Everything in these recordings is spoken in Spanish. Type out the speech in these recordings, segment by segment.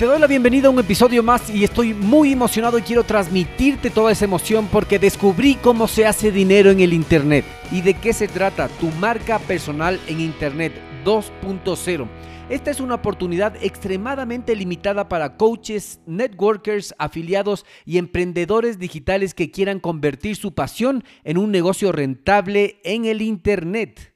Te doy la bienvenida a un episodio más y estoy muy emocionado y quiero transmitirte toda esa emoción porque descubrí cómo se hace dinero en el Internet y de qué se trata tu marca personal en Internet 2.0. Esta es una oportunidad extremadamente limitada para coaches, networkers, afiliados y emprendedores digitales que quieran convertir su pasión en un negocio rentable en el Internet.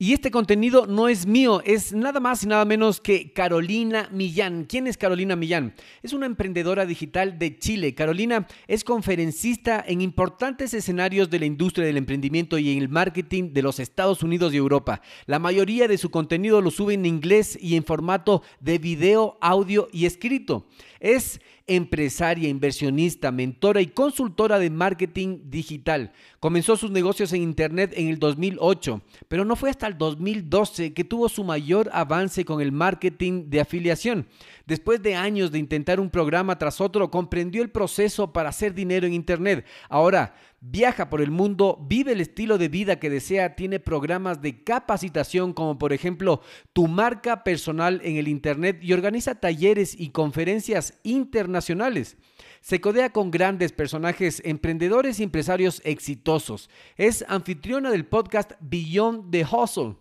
Y este contenido no es mío, es nada más y nada menos que Carolina Millán. ¿Quién es Carolina Millán? Es una emprendedora digital de Chile. Carolina es conferencista en importantes escenarios de la industria del emprendimiento y en el marketing de los Estados Unidos y Europa. La mayoría de su contenido lo sube en inglés y en formato de video, audio y escrito. Es empresaria, inversionista, mentora y consultora de marketing digital. Comenzó sus negocios en Internet en el 2008, pero no fue hasta el 2012 que tuvo su mayor avance con el marketing de afiliación. Después de años de intentar un programa tras otro, comprendió el proceso para hacer dinero en Internet. Ahora viaja por el mundo, vive el estilo de vida que desea, tiene programas de capacitación como por ejemplo tu marca personal en el Internet y organiza talleres y conferencias internacionales. Se codea con grandes personajes, emprendedores y empresarios exitosos. Es anfitriona del podcast Beyond the Hustle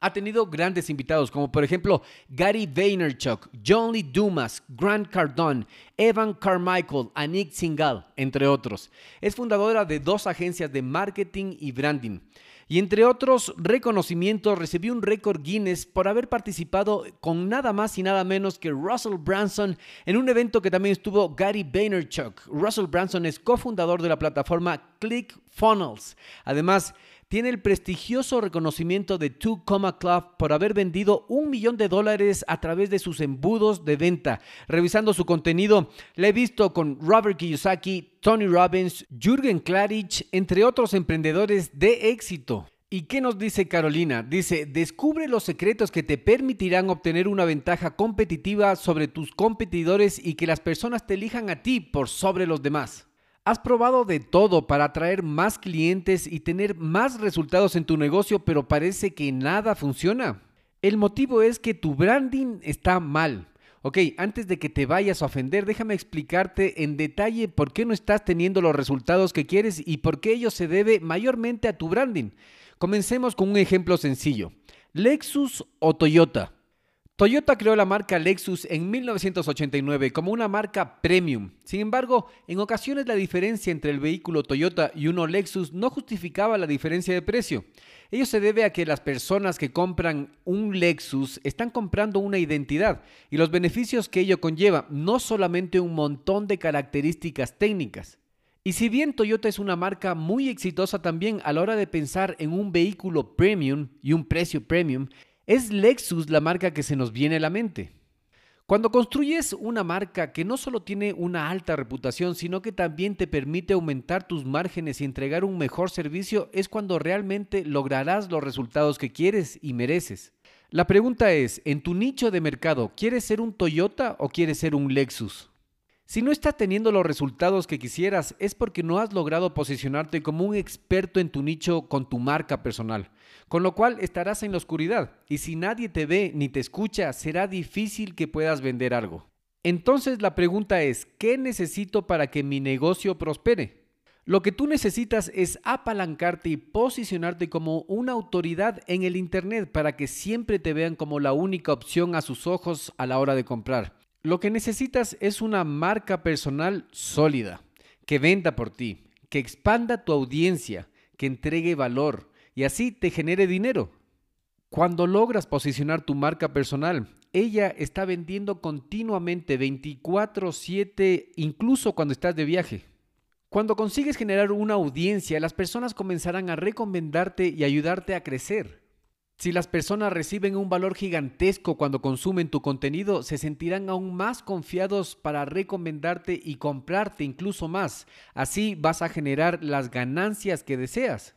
ha tenido grandes invitados, como por ejemplo Gary Vaynerchuk, John Lee Dumas, Grant Cardone, Evan Carmichael, Anik Singal, entre otros. Es fundadora de dos agencias de marketing y branding. Y entre otros reconocimientos, recibió un récord Guinness por haber participado con nada más y nada menos que Russell Branson en un evento que también estuvo Gary Vaynerchuk. Russell Branson es cofundador de la plataforma ClickFunnels. Además, tiene el prestigioso reconocimiento de Two Comma Club por haber vendido un millón de dólares a través de sus embudos de venta. Revisando su contenido, le he visto con Robert Kiyosaki, Tony Robbins, Jürgen Klarich, entre otros emprendedores de éxito. ¿Y qué nos dice Carolina? Dice, descubre los secretos que te permitirán obtener una ventaja competitiva sobre tus competidores y que las personas te elijan a ti por sobre los demás. Has probado de todo para atraer más clientes y tener más resultados en tu negocio, pero parece que nada funciona. El motivo es que tu branding está mal. Ok, antes de que te vayas a ofender, déjame explicarte en detalle por qué no estás teniendo los resultados que quieres y por qué ello se debe mayormente a tu branding. Comencemos con un ejemplo sencillo. Lexus o Toyota. Toyota creó la marca Lexus en 1989 como una marca premium. Sin embargo, en ocasiones la diferencia entre el vehículo Toyota y uno Lexus no justificaba la diferencia de precio. Ello se debe a que las personas que compran un Lexus están comprando una identidad y los beneficios que ello conlleva, no solamente un montón de características técnicas. Y si bien Toyota es una marca muy exitosa también a la hora de pensar en un vehículo premium y un precio premium, es Lexus la marca que se nos viene a la mente. Cuando construyes una marca que no solo tiene una alta reputación, sino que también te permite aumentar tus márgenes y entregar un mejor servicio, es cuando realmente lograrás los resultados que quieres y mereces. La pregunta es, en tu nicho de mercado, ¿quieres ser un Toyota o quieres ser un Lexus? Si no estás teniendo los resultados que quisieras, es porque no has logrado posicionarte como un experto en tu nicho con tu marca personal, con lo cual estarás en la oscuridad y si nadie te ve ni te escucha, será difícil que puedas vender algo. Entonces la pregunta es, ¿qué necesito para que mi negocio prospere? Lo que tú necesitas es apalancarte y posicionarte como una autoridad en el Internet para que siempre te vean como la única opción a sus ojos a la hora de comprar. Lo que necesitas es una marca personal sólida, que venda por ti, que expanda tu audiencia, que entregue valor y así te genere dinero. Cuando logras posicionar tu marca personal, ella está vendiendo continuamente 24/7, incluso cuando estás de viaje. Cuando consigues generar una audiencia, las personas comenzarán a recomendarte y ayudarte a crecer. Si las personas reciben un valor gigantesco cuando consumen tu contenido, se sentirán aún más confiados para recomendarte y comprarte incluso más. Así vas a generar las ganancias que deseas.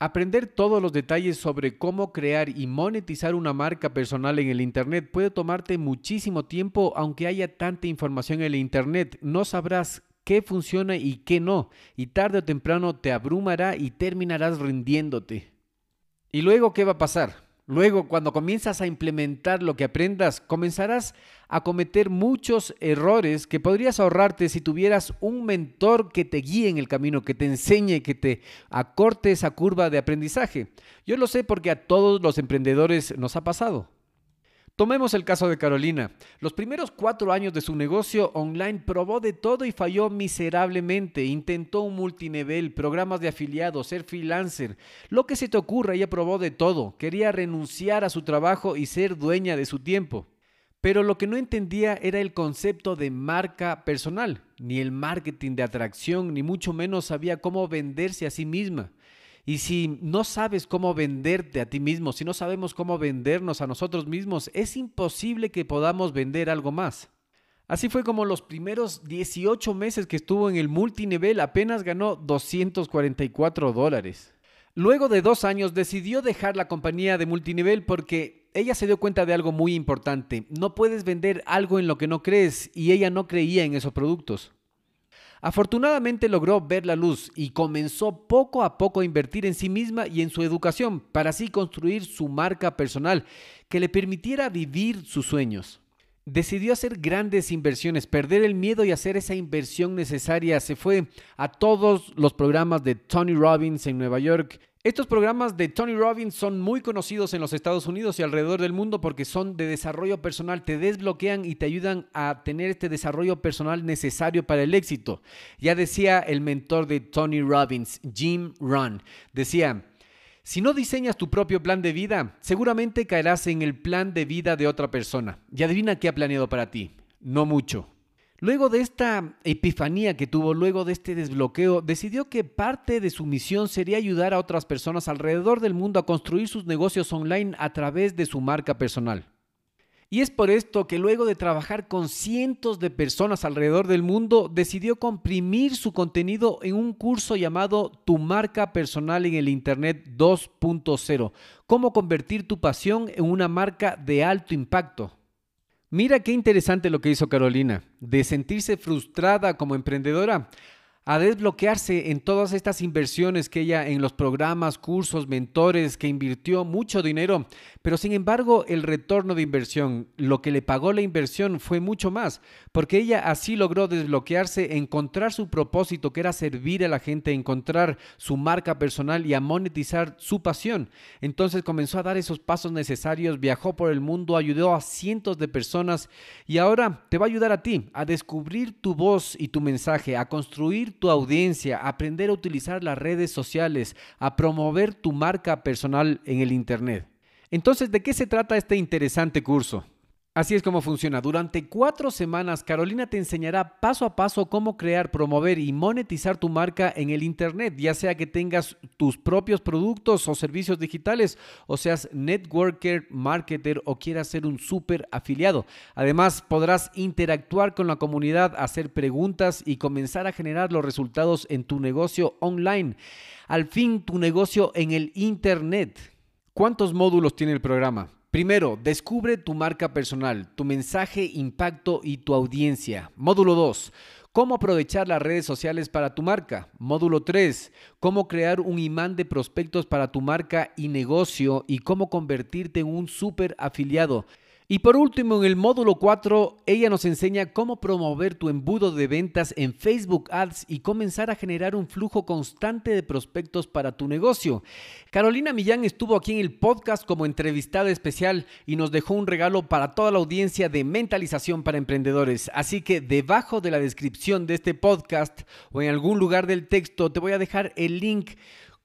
Aprender todos los detalles sobre cómo crear y monetizar una marca personal en el Internet puede tomarte muchísimo tiempo aunque haya tanta información en el Internet. No sabrás qué funciona y qué no, y tarde o temprano te abrumará y terminarás rindiéndote. ¿Y luego qué va a pasar? Luego, cuando comienzas a implementar lo que aprendas, comenzarás a cometer muchos errores que podrías ahorrarte si tuvieras un mentor que te guíe en el camino, que te enseñe, que te acorte esa curva de aprendizaje. Yo lo sé porque a todos los emprendedores nos ha pasado. Tomemos el caso de Carolina. Los primeros cuatro años de su negocio online probó de todo y falló miserablemente. Intentó un multinivel, programas de afiliados, ser freelancer. Lo que se te ocurra, ella probó de todo. Quería renunciar a su trabajo y ser dueña de su tiempo. Pero lo que no entendía era el concepto de marca personal, ni el marketing de atracción, ni mucho menos sabía cómo venderse a sí misma. Y si no sabes cómo venderte a ti mismo, si no sabemos cómo vendernos a nosotros mismos, es imposible que podamos vender algo más. Así fue como los primeros 18 meses que estuvo en el multinivel apenas ganó 244 dólares. Luego de dos años decidió dejar la compañía de multinivel porque ella se dio cuenta de algo muy importante. No puedes vender algo en lo que no crees y ella no creía en esos productos. Afortunadamente logró ver la luz y comenzó poco a poco a invertir en sí misma y en su educación para así construir su marca personal que le permitiera vivir sus sueños. Decidió hacer grandes inversiones, perder el miedo y hacer esa inversión necesaria. Se fue a todos los programas de Tony Robbins en Nueva York, estos programas de Tony Robbins son muy conocidos en los Estados Unidos y alrededor del mundo porque son de desarrollo personal, te desbloquean y te ayudan a tener este desarrollo personal necesario para el éxito. Ya decía el mentor de Tony Robbins, Jim Rohn, decía, si no diseñas tu propio plan de vida, seguramente caerás en el plan de vida de otra persona. Y adivina qué ha planeado para ti. No mucho. Luego de esta epifanía que tuvo, luego de este desbloqueo, decidió que parte de su misión sería ayudar a otras personas alrededor del mundo a construir sus negocios online a través de su marca personal. Y es por esto que luego de trabajar con cientos de personas alrededor del mundo, decidió comprimir su contenido en un curso llamado Tu marca personal en el Internet 2.0, cómo convertir tu pasión en una marca de alto impacto. Mira qué interesante lo que hizo Carolina, de sentirse frustrada como emprendedora a desbloquearse en todas estas inversiones que ella en los programas, cursos, mentores, que invirtió mucho dinero, pero sin embargo el retorno de inversión, lo que le pagó la inversión fue mucho más, porque ella así logró desbloquearse, encontrar su propósito, que era servir a la gente, encontrar su marca personal y a monetizar su pasión. Entonces comenzó a dar esos pasos necesarios, viajó por el mundo, ayudó a cientos de personas y ahora te va a ayudar a ti a descubrir tu voz y tu mensaje, a construir tu audiencia, aprender a utilizar las redes sociales, a promover tu marca personal en el Internet. Entonces, ¿de qué se trata este interesante curso? Así es como funciona. Durante cuatro semanas, Carolina te enseñará paso a paso cómo crear, promover y monetizar tu marca en el Internet, ya sea que tengas tus propios productos o servicios digitales, o seas networker, marketer o quieras ser un super afiliado. Además, podrás interactuar con la comunidad, hacer preguntas y comenzar a generar los resultados en tu negocio online. Al fin, tu negocio en el Internet. ¿Cuántos módulos tiene el programa? Primero, descubre tu marca personal, tu mensaje, impacto y tu audiencia. Módulo 2. Cómo aprovechar las redes sociales para tu marca. Módulo 3. Cómo crear un imán de prospectos para tu marca y negocio y cómo convertirte en un super afiliado. Y por último, en el módulo 4, ella nos enseña cómo promover tu embudo de ventas en Facebook Ads y comenzar a generar un flujo constante de prospectos para tu negocio. Carolina Millán estuvo aquí en el podcast como entrevistada especial y nos dejó un regalo para toda la audiencia de mentalización para emprendedores. Así que debajo de la descripción de este podcast o en algún lugar del texto te voy a dejar el link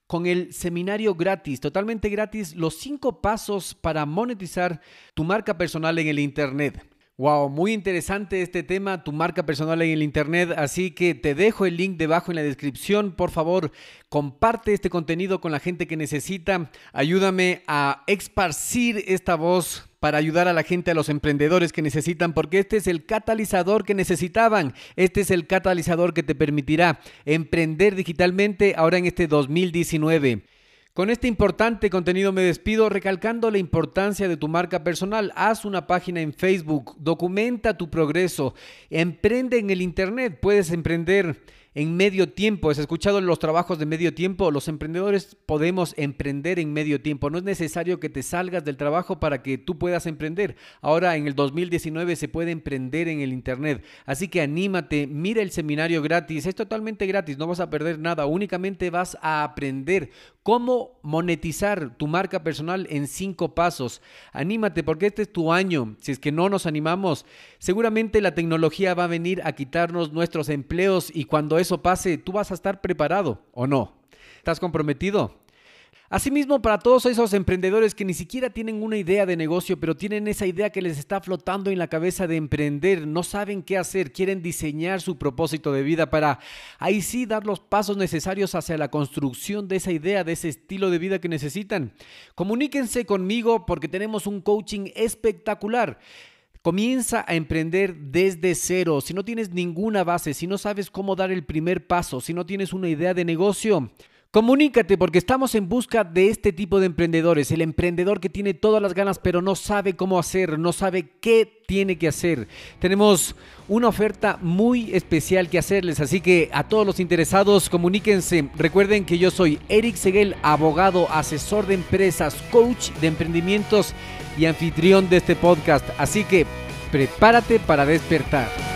con el seminario gratis, totalmente gratis, los cinco pasos para monetizar tu marca personal en el Internet. Wow, muy interesante este tema, tu marca personal en el Internet, así que te dejo el link debajo en la descripción. Por favor, comparte este contenido con la gente que necesita. Ayúdame a esparcir esta voz para ayudar a la gente, a los emprendedores que necesitan, porque este es el catalizador que necesitaban. Este es el catalizador que te permitirá emprender digitalmente ahora en este 2019. Con este importante contenido me despido recalcando la importancia de tu marca personal. Haz una página en Facebook, documenta tu progreso, emprende en el Internet, puedes emprender en medio tiempo. ¿Has escuchado los trabajos de medio tiempo? Los emprendedores podemos emprender en medio tiempo. No es necesario que te salgas del trabajo para que tú puedas emprender. Ahora en el 2019 se puede emprender en el Internet. Así que anímate, mira el seminario gratis. Es totalmente gratis, no vas a perder nada. Únicamente vas a aprender cómo monetizar tu marca personal en cinco pasos. Anímate porque este es tu año. Si es que no nos animamos, seguramente la tecnología va a venir a quitarnos nuestros empleos y cuando eso pase, tú vas a estar preparado o no. ¿Estás comprometido? Asimismo, para todos esos emprendedores que ni siquiera tienen una idea de negocio, pero tienen esa idea que les está flotando en la cabeza de emprender, no saben qué hacer, quieren diseñar su propósito de vida para ahí sí dar los pasos necesarios hacia la construcción de esa idea, de ese estilo de vida que necesitan. Comuníquense conmigo porque tenemos un coaching espectacular. Comienza a emprender desde cero. Si no tienes ninguna base, si no sabes cómo dar el primer paso, si no tienes una idea de negocio, Comunícate porque estamos en busca de este tipo de emprendedores, el emprendedor que tiene todas las ganas pero no sabe cómo hacer, no sabe qué tiene que hacer. Tenemos una oferta muy especial que hacerles, así que a todos los interesados comuníquense. Recuerden que yo soy Eric Seguel, abogado, asesor de empresas, coach de emprendimientos y anfitrión de este podcast, así que prepárate para despertar.